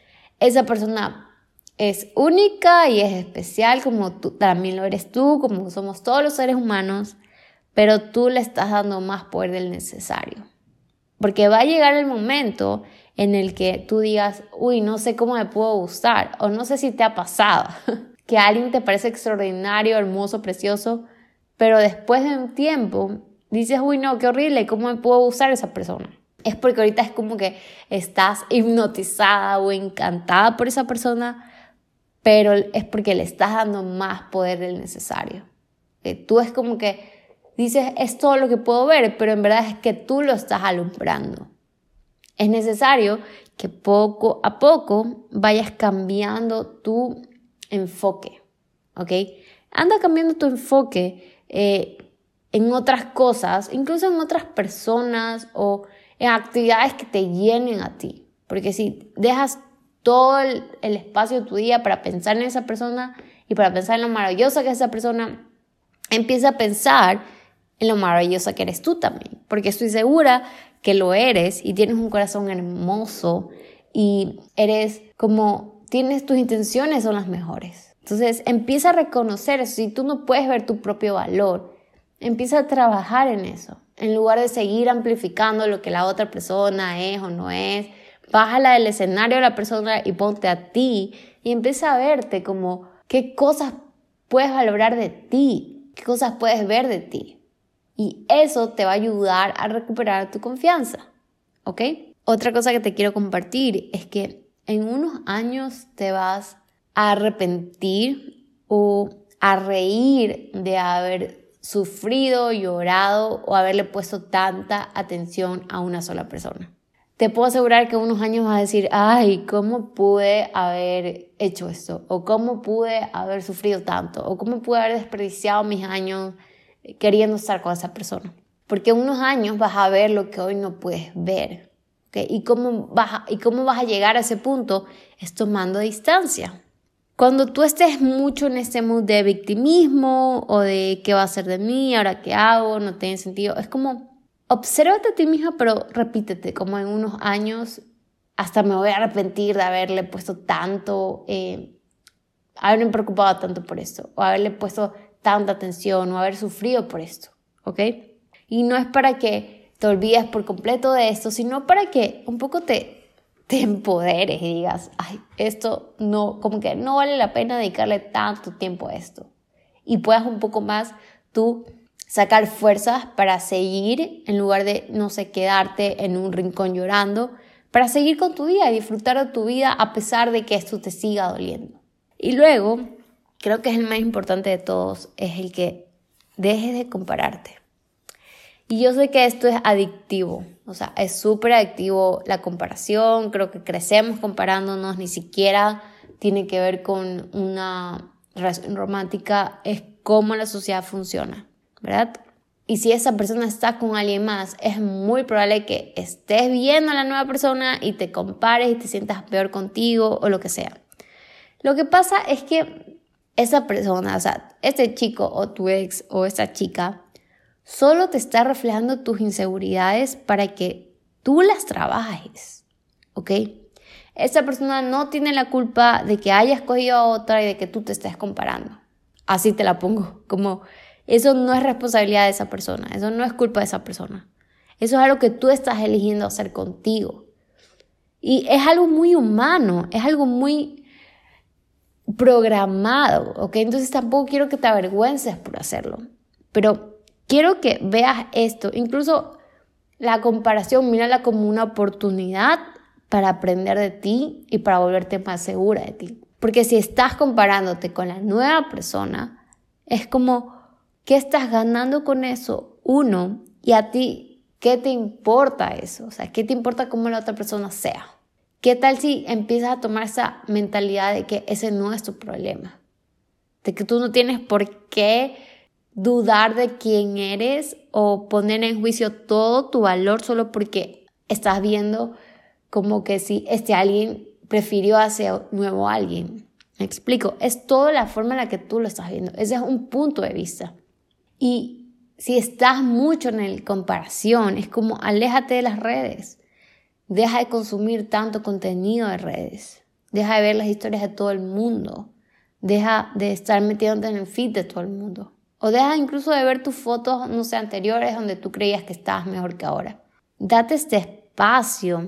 esa persona es única y es especial como tú, también lo eres tú, como somos todos los seres humanos, pero tú le estás dando más poder del necesario. Porque va a llegar el momento en el que tú digas, uy, no sé cómo me puedo gustar, o no sé si te ha pasado, que alguien te parece extraordinario, hermoso, precioso, pero después de un tiempo dices, uy, no, qué horrible, ¿cómo me puedo usar esa persona? Es porque ahorita es como que estás hipnotizada o encantada por esa persona, pero es porque le estás dando más poder del necesario. Que tú es como que dices, es todo lo que puedo ver, pero en verdad es que tú lo estás alumbrando. Es necesario que poco a poco vayas cambiando tu enfoque, ¿ok? Anda cambiando tu enfoque eh, en otras cosas, incluso en otras personas o en actividades que te llenen a ti. Porque si dejas todo el, espacio de tu día para pensar en esa persona y para pensar en lo maravillosa que es esa persona, empieza a pensar en lo maravillosa que eres tú también. Porque estoy segura que lo eres y tienes un corazón hermoso y eres como tienes tus intenciones son las mejores. Entonces empieza a reconocer eso. Si tú no puedes ver tu propio valor, empieza a trabajar en eso. En lugar de seguir amplificando lo que la otra persona es o no es, bájala del escenario de la persona y ponte a ti y empieza a verte como qué cosas puedes valorar de ti, qué cosas puedes ver de ti. Y eso te va a ayudar a recuperar tu confianza. ¿Ok? Otra cosa que te quiero compartir es que en unos años te vas a arrepentir o a reír de haber sufrido, llorado o haberle puesto tanta atención a una sola persona. Te puedo asegurar que unos años vas a decir, ay, ¿cómo pude haber hecho esto? O ¿cómo pude haber sufrido tanto? O ¿cómo pude haber desperdiciado mis años queriendo estar con esa persona? Porque unos años vas a ver lo que hoy no puedes ver. ¿Y, cómo vas a, ¿Y cómo vas a llegar a ese punto? Es tomando distancia. Cuando tú estés mucho en este mood de victimismo o de qué va a ser de mí, ahora qué hago, no tiene sentido, es como obsérvate a ti misma, pero repítete, como en unos años, hasta me voy a arrepentir de haberle puesto tanto, eh, haberme preocupado tanto por esto, o haberle puesto tanta atención, o haber sufrido por esto, ¿ok? Y no es para que te olvides por completo de esto, sino para que un poco te te empoderes y digas, ay, esto no, como que no vale la pena dedicarle tanto tiempo a esto. Y puedas un poco más tú sacar fuerzas para seguir en lugar de, no sé, quedarte en un rincón llorando, para seguir con tu día y disfrutar de tu vida a pesar de que esto te siga doliendo. Y luego, creo que es el más importante de todos, es el que dejes de compararte. Y yo sé que esto es adictivo, o sea, es súper adictivo la comparación, creo que crecemos comparándonos, ni siquiera tiene que ver con una relación romántica, es cómo la sociedad funciona, ¿verdad? Y si esa persona está con alguien más, es muy probable que estés viendo a la nueva persona y te compares y te sientas peor contigo o lo que sea. Lo que pasa es que esa persona, o sea, este chico o tu ex o esa chica, solo te está reflejando tus inseguridades para que tú las trabajes, ¿ok? Esa persona no tiene la culpa de que hayas cogido a otra y de que tú te estés comparando. Así te la pongo, como eso no es responsabilidad de esa persona, eso no es culpa de esa persona. Eso es algo que tú estás eligiendo hacer contigo. Y es algo muy humano, es algo muy programado, ¿ok? Entonces tampoco quiero que te avergüences por hacerlo. Pero Quiero que veas esto, incluso la comparación, mírala como una oportunidad para aprender de ti y para volverte más segura de ti. Porque si estás comparándote con la nueva persona, es como, ¿qué estás ganando con eso? Uno, y a ti, ¿qué te importa eso? O sea, ¿qué te importa cómo la otra persona sea? ¿Qué tal si empiezas a tomar esa mentalidad de que ese no es tu problema? De que tú no tienes por qué dudar de quién eres o poner en juicio todo tu valor solo porque estás viendo como que si este alguien prefirió a ese nuevo alguien. Me explico, es toda la forma en la que tú lo estás viendo. Ese es un punto de vista. Y si estás mucho en el comparación, es como aléjate de las redes. Deja de consumir tanto contenido de redes. Deja de ver las historias de todo el mundo. Deja de estar metiéndote en el feed de todo el mundo. O deja incluso de ver tus fotos, no sé, anteriores donde tú creías que estabas mejor que ahora. Date este espacio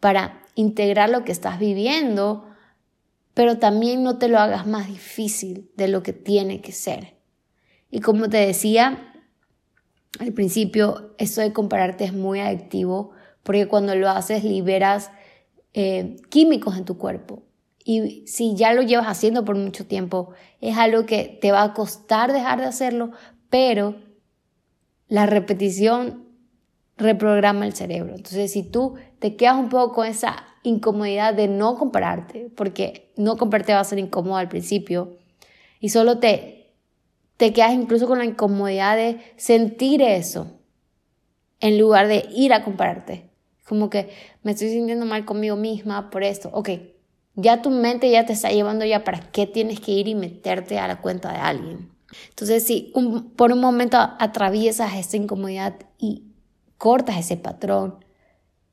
para integrar lo que estás viviendo, pero también no te lo hagas más difícil de lo que tiene que ser. Y como te decía al principio, eso de compararte es muy adictivo porque cuando lo haces liberas eh, químicos en tu cuerpo y si ya lo llevas haciendo por mucho tiempo, es algo que te va a costar dejar de hacerlo, pero la repetición reprograma el cerebro. Entonces, si tú te quedas un poco con esa incomodidad de no compararte, porque no compararte va a ser incómodo al principio, y solo te, te quedas incluso con la incomodidad de sentir eso, en lugar de ir a compararte. Como que me estoy sintiendo mal conmigo misma por esto. Ok, ya tu mente ya te está llevando ya para qué tienes que ir y meterte a la cuenta de alguien. Entonces, si por un momento atraviesas esa incomodidad y cortas ese patrón,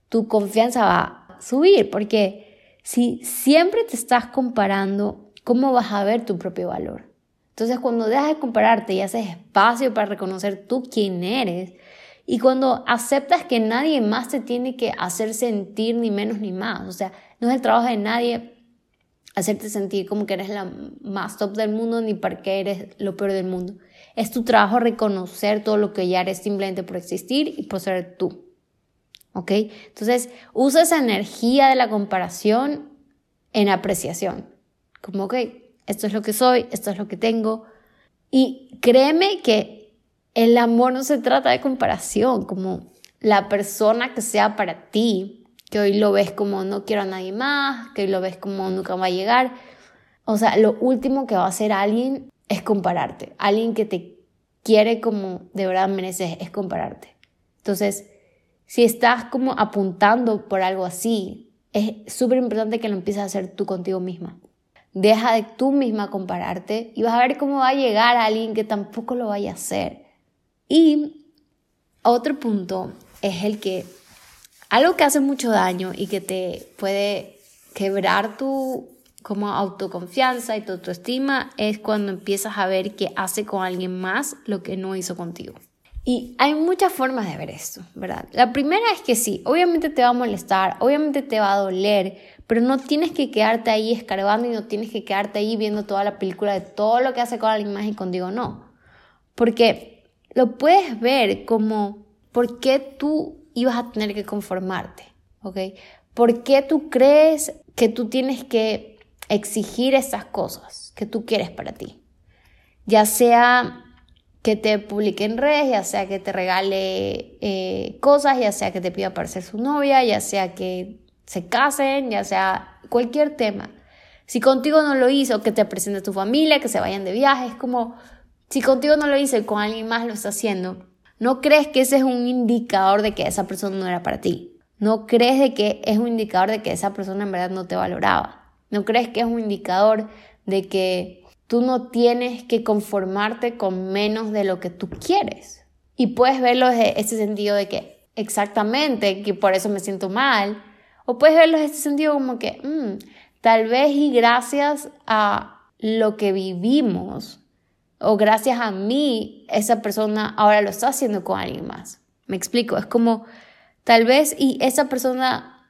tu confianza va a subir, porque si siempre te estás comparando, ¿cómo vas a ver tu propio valor? Entonces, cuando dejas de compararte y haces espacio para reconocer tú quién eres, y cuando aceptas que nadie más te tiene que hacer sentir ni menos ni más, o sea, no es el trabajo de nadie hacerte sentir como que eres la más top del mundo ni para que eres lo peor del mundo. Es tu trabajo reconocer todo lo que ya eres simplemente por existir y por ser tú. ¿Ok? Entonces, usa esa energía de la comparación en apreciación. Como, ok, esto es lo que soy, esto es lo que tengo. Y créeme que el amor no se trata de comparación, como la persona que sea para ti que hoy lo ves como no quiero a nadie más, que hoy lo ves como nunca va a llegar. O sea, lo último que va a hacer alguien es compararte. Alguien que te quiere como de verdad mereces es compararte. Entonces, si estás como apuntando por algo así, es súper importante que lo empieces a hacer tú contigo misma. Deja de tú misma compararte y vas a ver cómo va a llegar a alguien que tampoco lo vaya a hacer. Y otro punto es el que algo que hace mucho daño y que te puede quebrar tu como autoconfianza y tu autoestima es cuando empiezas a ver que hace con alguien más lo que no hizo contigo. Y hay muchas formas de ver esto, ¿verdad? La primera es que sí, obviamente te va a molestar, obviamente te va a doler, pero no tienes que quedarte ahí escarbando y no tienes que quedarte ahí viendo toda la película de todo lo que hace con alguien más y contigo no. Porque lo puedes ver como por qué tú ibas a tener que conformarte, ¿ok? ¿Por qué tú crees que tú tienes que exigir esas cosas que tú quieres para ti? Ya sea que te publique en redes, ya sea que te regale eh, cosas, ya sea que te pida para ser su novia, ya sea que se casen, ya sea cualquier tema. Si contigo no lo hizo, que te presente tu familia, que se vayan de viaje, es como si contigo no lo hizo y con alguien más lo está haciendo, ¿no crees que ese es un indicador de que esa persona no era para ti? ¿No crees de que es un indicador de que esa persona en verdad no te valoraba? ¿No crees que es un indicador de que Tú no tienes que conformarte con menos de lo que tú quieres. Y puedes verlo desde ese sentido de que exactamente, que por eso me siento mal. O puedes verlo desde ese sentido como que, mm, tal vez y gracias a lo que vivimos, o gracias a mí, esa persona ahora lo está haciendo con alguien más. Me explico, es como, tal vez y esa persona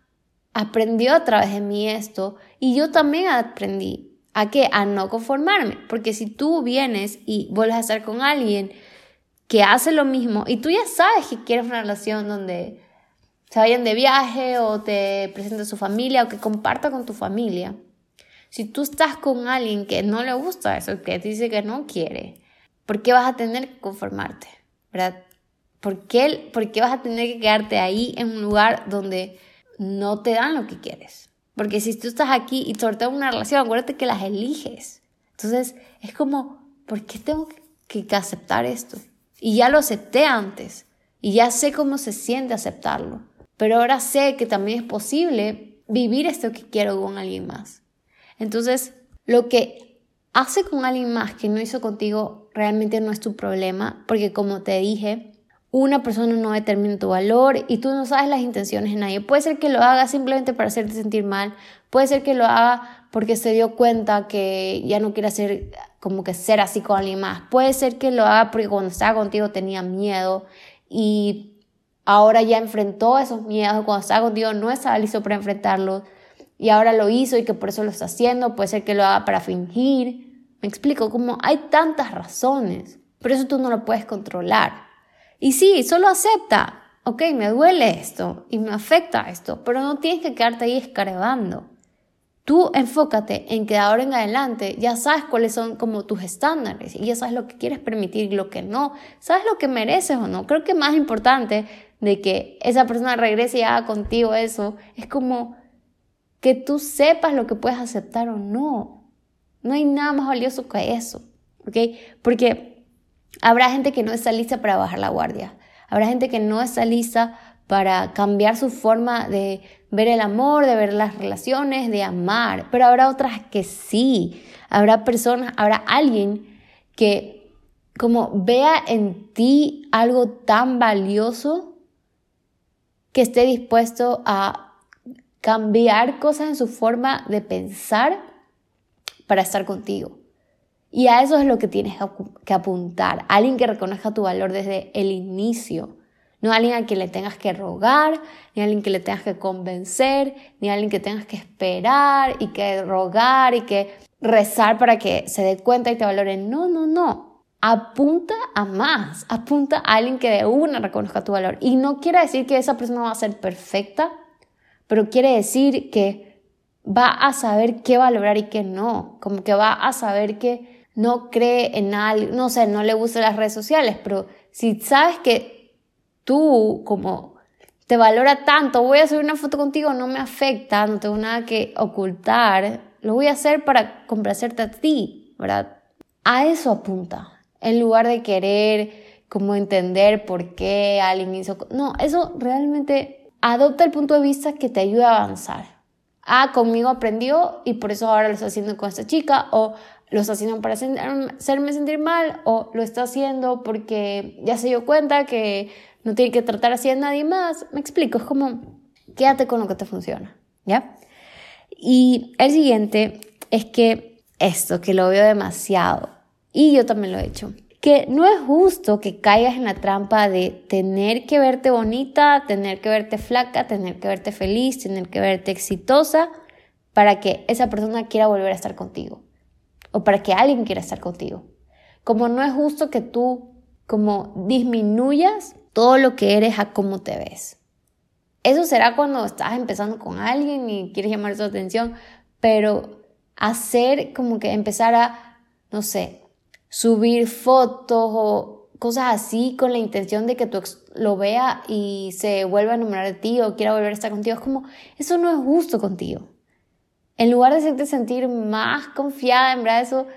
aprendió a través de mí esto y yo también aprendí. ¿A qué? A no conformarme. Porque si tú vienes y vuelves a estar con alguien que hace lo mismo y tú ya sabes que quieres una relación donde se vayan de viaje o te presente a su familia o que comparta con tu familia. Si tú estás con alguien que no le gusta eso, que dice que no quiere, ¿por qué vas a tener que conformarte? ¿Verdad? ¿Por qué, ¿Por qué vas a tener que quedarte ahí en un lugar donde no te dan lo que quieres? Porque si tú estás aquí y sorteas una relación, acuérdate que las eliges. Entonces, es como, ¿por qué tengo que, aceptar esto? Y ya lo acepté antes. Y ya sé cómo se siente aceptarlo. Pero ahora sé que también es posible vivir esto que quiero con alguien más. Entonces, lo que hace con alguien más que no hizo contigo realmente no es tu problema, porque como te dije, una persona no determina tu valor y tú no sabes las intenciones de nadie. Puede ser que lo haga simplemente para hacerte sentir mal, puede ser que lo haga porque se dio cuenta que ya no quiere hacer como que ser así con alguien más. Puede ser que lo haga porque cuando estaba contigo tenía miedo y ahora ya enfrentó esos miedos, cuando estaba contigo no estaba listo para enfrentarlos y ahora lo hizo y que por eso lo está haciendo. Puede ser que lo haga para fingir. Me explico, como hay tantas razones, pero eso tú no lo puedes controlar. Y sí, solo acepta, ok, me duele esto y me afecta esto, pero no tienes que quedarte ahí escarbando. Tú enfócate en que de ahora en adelante ya sabes cuáles son como tus estándares y ya sabes lo que quieres permitir y lo que no, sabes lo que mereces o no. Creo que más importante de que esa persona regrese y haga contigo eso es como que tú sepas lo que puedes aceptar o no. No hay nada más valioso que eso, ¿ok? Porque Habrá gente que no está lista para bajar la guardia. Habrá gente que no está lista para cambiar su forma de ver el amor, de ver las relaciones, de amar. Pero habrá otras que sí. Habrá personas, habrá alguien que como vea en ti algo tan valioso que esté dispuesto a cambiar cosas en su forma de pensar para estar contigo. Y a eso es lo que tienes que apuntar. Alguien que reconozca tu valor desde el inicio. No alguien a quien le tengas que rogar, ni alguien que le tengas que convencer, ni alguien que tengas que esperar y que rogar y que rezar para que se dé cuenta y te valore. No, no, no. Apunta a más. Apunta a alguien que de una reconozca tu valor. Y no quiere decir que esa persona va a ser perfecta, pero quiere decir que va a saber qué valorar y qué no. Como que va a saber que no cree en algo, no sé, no le gustan las redes sociales, pero si sabes que tú como te valora tanto, voy a subir una foto contigo, no me afecta, no tengo nada que ocultar, lo voy a hacer para complacerte a ti, ¿verdad? A eso apunta, en lugar de querer como entender por qué alguien hizo... No, eso realmente adopta el punto de vista que te ayuda a avanzar. ah, conmigo aprendió y por eso ahora lo está haciendo con esta chica, o lo está haciendo para hacerme sentir mal, o lo está haciendo porque ya se dio cuenta que no tiene que tratar así a nadie más. Me explico, es como, quédate con lo que te funciona, ¿ya? Y el siguiente es que esto, que lo veo demasiado, y yo también lo he hecho, que no es justo que caigas en la trampa de tener que verte bonita, tener que verte flaca, tener que verte feliz, tener que verte exitosa para que esa persona quiera volver a estar contigo o para que alguien quiera estar contigo. Como no es justo que tú como disminuyas todo lo que eres a cómo te ves. Eso será cuando estás empezando con alguien y quieres llamar su atención, pero hacer como que empezar a, no sé, subir fotos o cosas así con la intención de que tú lo vea y se vuelva a enamorar de ti o quiera volver a estar contigo. Es como, eso no es justo contigo. En lugar de hacerte sentir más confiada, en verdad eso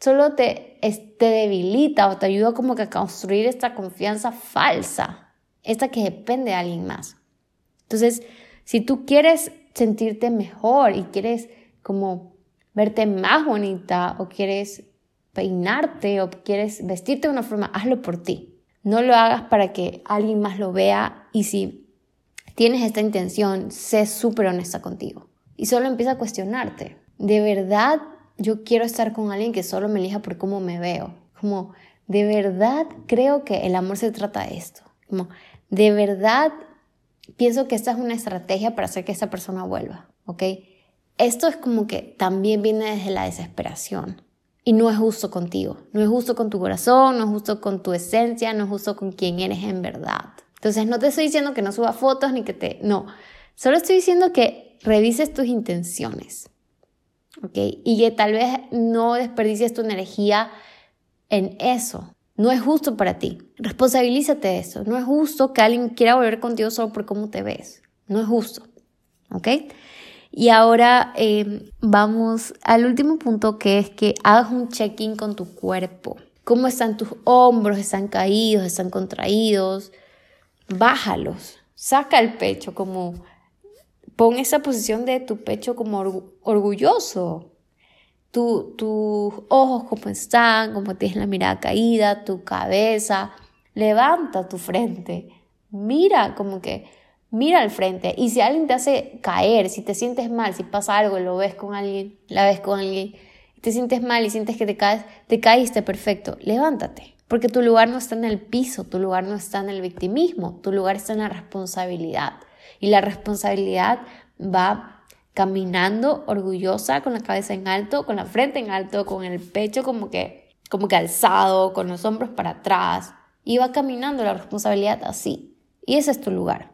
solo te, te debilita o te ayuda como que a construir esta confianza falsa, esta que depende de alguien más. Entonces, si tú quieres sentirte mejor y quieres como verte más bonita o quieres peinarte o quieres vestirte de una forma, hazlo por ti. No lo hagas para que alguien más lo vea y si tienes esta intención, sé súper honesta contigo. Y solo empieza a cuestionarte. ¿De verdad yo quiero estar con alguien que solo me elija por cómo me veo? Como, ¿de verdad creo que el amor se trata de esto? Como, ¿de verdad pienso que esta es una estrategia para hacer que esta persona vuelva? ¿Ok? Esto es como que también viene desde la desesperación. Y no es justo contigo, no es justo con tu corazón, no es justo con tu esencia, no es justo con quien eres en verdad. Entonces no te estoy diciendo que no suba fotos ni que te... No, solo estoy diciendo que revises tus intenciones. ¿Ok? Y que tal vez no desperdicies tu energía en eso. No es justo para ti. Responsabilízate de eso. No es justo que alguien quiera volver contigo solo por cómo te ves. No es justo. ¿Ok? Y ahora eh, vamos al último punto que es que hagas un check-in con tu cuerpo. ¿Cómo están tus hombros? ¿Están caídos? ¿Están contraídos? Bájalos. Saca el pecho como... Pon esa posición de tu pecho como orgulloso. tus ojos cómo están, cómo tienes la mirada caída, tu cabeza. Levanta tu frente. Mira como que mira al frente y si alguien te hace caer, si te sientes mal, si pasa algo, lo ves con alguien, la ves con alguien, te sientes mal y sientes que te caes, te caíste, perfecto, levántate. Porque tu lugar no está en el piso, tu lugar no está en el victimismo, tu lugar está en la responsabilidad. Y la responsabilidad va caminando orgullosa, con la cabeza en alto, con la frente en alto, con el pecho como que, como que alzado, con los hombros para atrás. Y va caminando la responsabilidad así. Y ese es tu lugar.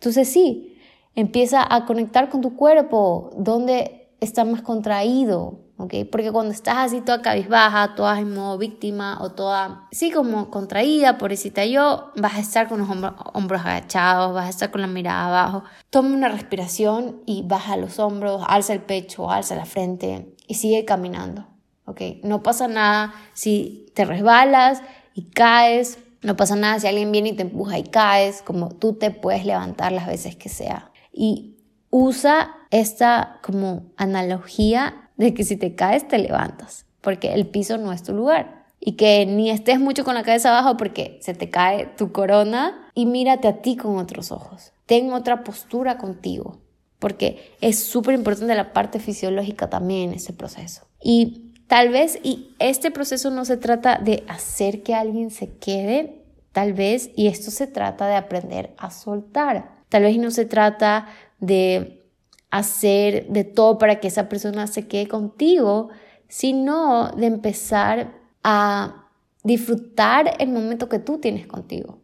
Entonces sí, empieza a conectar con tu cuerpo, donde está más contraído, ¿ok? Porque cuando estás así toda cabizbaja, toda en modo víctima o toda, sí, como contraída, pobrecita yo, vas a estar con los hombros, agachados, vas a estar con la mirada abajo. Toma una respiración y baja los hombros, alza el pecho, alza la frente y sigue caminando, ¿ok? No pasa nada si te resbalas y caes, no pasa nada si alguien viene y te empuja y caes, como tú te puedes levantar las veces que sea. Y usa esta como analogía de que si te caes te levantas, porque el piso no es tu lugar. Y que ni estés mucho con la cabeza abajo porque se te cae tu corona y mírate a ti con otros ojos. Ten otra postura contigo, porque es súper importante la parte fisiológica también en ese proceso. Y Tal vez, y este proceso no se trata de hacer que alguien se quede, tal vez, y esto se trata de aprender a soltar. Tal vez no se trata de hacer de todo para que esa persona se quede contigo, sino de empezar a disfrutar el momento que tú tienes contigo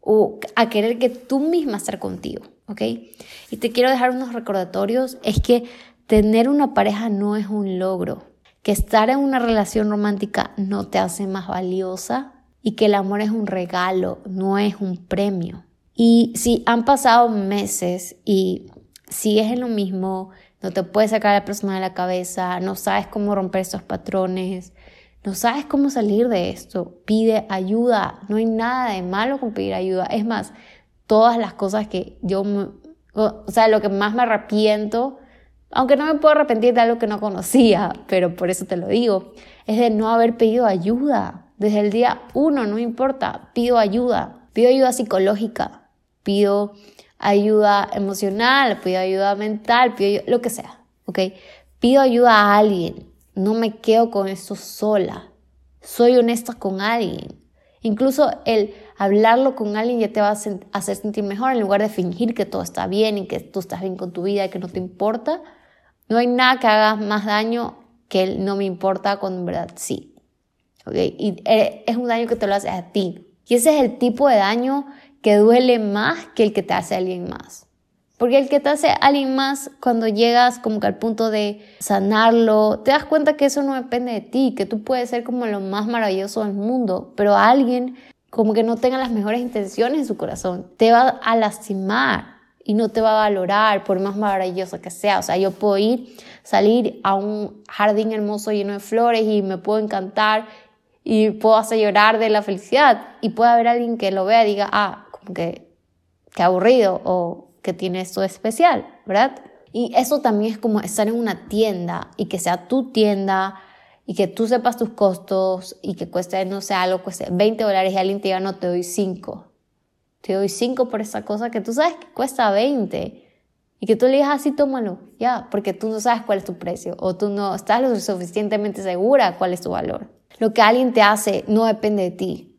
o a querer que tú misma estar contigo, ¿ok? Y te quiero dejar unos recordatorios, es que tener una pareja no es un logro, que estar en una relación romántica no te hace más valiosa y que el amor es un regalo, no es un premio. Y si han pasado meses y sigues en lo mismo, no te puedes sacar a la persona de la cabeza, no sabes cómo romper esos patrones, no sabes cómo salir de esto, pide ayuda. No hay nada de malo con pedir ayuda. Es más, todas las cosas que yo, o sea, lo que más me arrepiento aunque no me puedo arrepentir de algo que no conocía, pero por eso te lo digo, es de no haber pedido ayuda. Desde el día uno, no importa, pido ayuda, pido ayuda psicológica, pido ayuda emocional, pido ayuda mental, pido lo que sea, ¿ok? Pido ayuda a alguien, no me quedo con esto sola, soy honesta con alguien. Incluso el hablarlo con alguien ya te va a hacer sentir mejor en lugar de fingir que todo está bien y que tú estás bien con tu vida y que no te importa. No hay nada que haga más daño que el no me importa en verdad sí. ¿Okay? Y eh, es un daño que te lo hace a ti. Y ese es el tipo de daño que duele más que el que te hace alguien más. Porque el que te hace alguien más, cuando llegas como que al punto de sanarlo, te das cuenta que eso no depende de ti, que tú puedes ser como lo más maravilloso del mundo, pero alguien como que no tenga las mejores intenciones en su corazón, te va a lastimar y no te va a valorar por más maravilloso que sea. O sea, yo puedo ir, salir a un jardín hermoso lleno de flores y me puedo encantar y puedo hacer llorar de la felicidad y puede haber alguien que lo vea y diga, ah, como que, que aburrido o que tiene esto especial, ¿verdad? Y eso también es como estar en una tienda y que sea tu tienda y que tú sepas tus costos y que cueste, no sé, algo cueste 20 dólares y alguien te diga, no, te doy 5. Te doy 5 por esa cosa que tú sabes que cuesta 20. Y que tú le digas así, tómalo, ya, porque tú no sabes cuál es tu precio o tú no estás lo suficientemente segura cuál es tu valor. Lo que alguien te hace no depende de ti,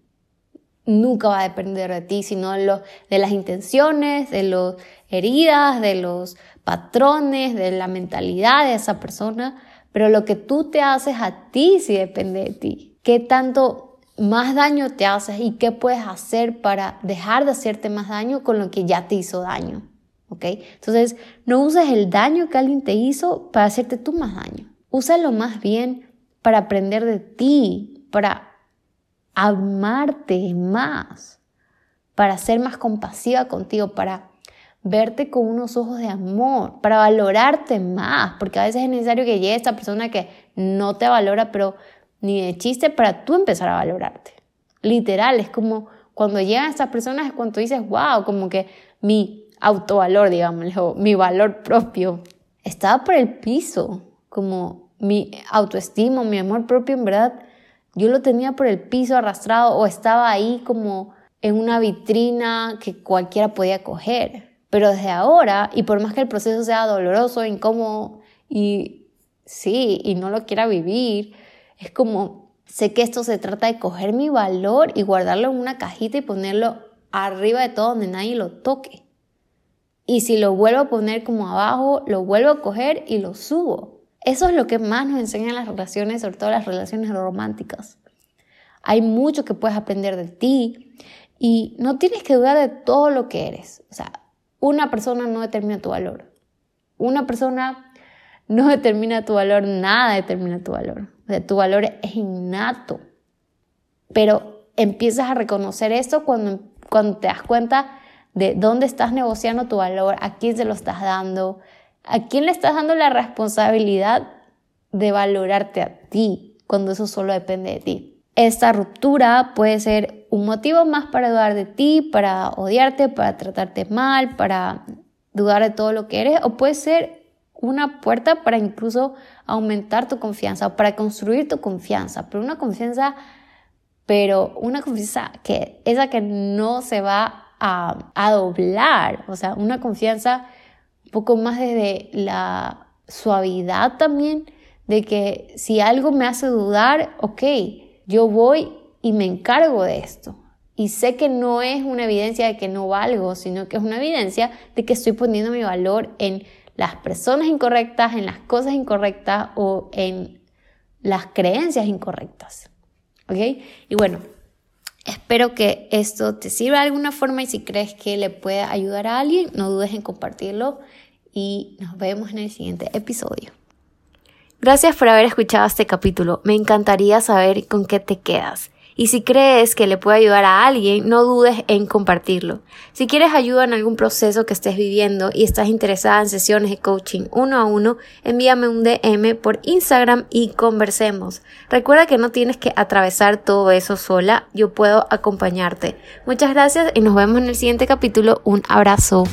nunca va a depender de ti, sino de, de las intenciones, de las heridas, de los patrones, de la mentalidad de esa persona. Pero lo que tú te haces a ti sí depende de ti. ¿Qué tanto más daño te haces y qué puedes hacer para dejar de hacerte más daño con lo que ya te hizo daño? ¿Ok? Entonces, no uses el daño que alguien te hizo para hacerte tú más daño. Úsalo más bien para aprender de ti, para amarte más, para ser más compasiva contigo, para verte con unos ojos de amor, para valorarte más, porque a veces es necesario que llegue esta persona que no te valora, pero ni de chiste para tú empezar a valorarte. Literal, es como cuando llegan estas personas es cuando dices, wow, como que mi autovalor, digamos, mi valor propio estaba por el piso, como mi autoestima, mi amor propio en verdad yo lo tenía por el piso arrastrado o estaba ahí como en una vitrina que cualquiera podía coger. Pero desde ahora, y por más que el proceso sea doloroso, incómodo y sí, y no lo quiera vivir, es como sé que esto se trata de coger mi valor y guardarlo en una cajita y ponerlo arriba de todo donde nadie lo toque. Y si lo vuelvo a poner como abajo, lo vuelvo a coger y lo subo. Eso es lo que más nos enseñan las relaciones, sobre todo las relaciones románticas. Hay mucho que puedes aprender de ti y no tienes que dudar de todo lo que eres. O sea, una persona no determina tu valor. Una persona no determina tu valor, nada determina tu valor. O tu valor es innato. Pero empiezas a reconocer esto cuando, cuando te das cuenta de dónde estás negociando tu valor, a quién se lo estás dando, ¿A quién le estás dando la responsabilidad de valorarte a ti cuando eso solo depende de ti? Esta ruptura puede ser un motivo más para dudar de ti, para odiarte, para tratarte mal, para dudar de todo lo que eres, o puede ser una puerta para incluso aumentar tu confianza o para construir tu confianza, pero una confianza, pero una confianza que esa que no se va a, a doblar, o sea, una confianza poco más desde la suavidad también, de que si algo me hace dudar, ok, yo voy y me encargo de esto. Y sé que no es una evidencia de que no valgo, sino que es una evidencia de que estoy poniendo mi valor en las personas incorrectas, en las cosas incorrectas o en las creencias incorrectas. ¿Ok? Y bueno, espero que esto te sirva de alguna forma y si crees que le puede ayudar a alguien, no dudes en compartirlo y nos vemos en el siguiente episodio. Gracias por haber escuchado este capítulo. Me encantaría saber con qué te quedas. Y si crees que le puede ayudar a alguien, no dudes en compartirlo. Si quieres ayuda en algún proceso que estés viviendo y estás interesada en sesiones de coaching uno a uno, envíame un DM por Instagram y conversemos. Recuerda que no tienes que atravesar todo eso sola, yo puedo acompañarte. Muchas gracias y nos vemos en el siguiente capítulo. Un abrazo.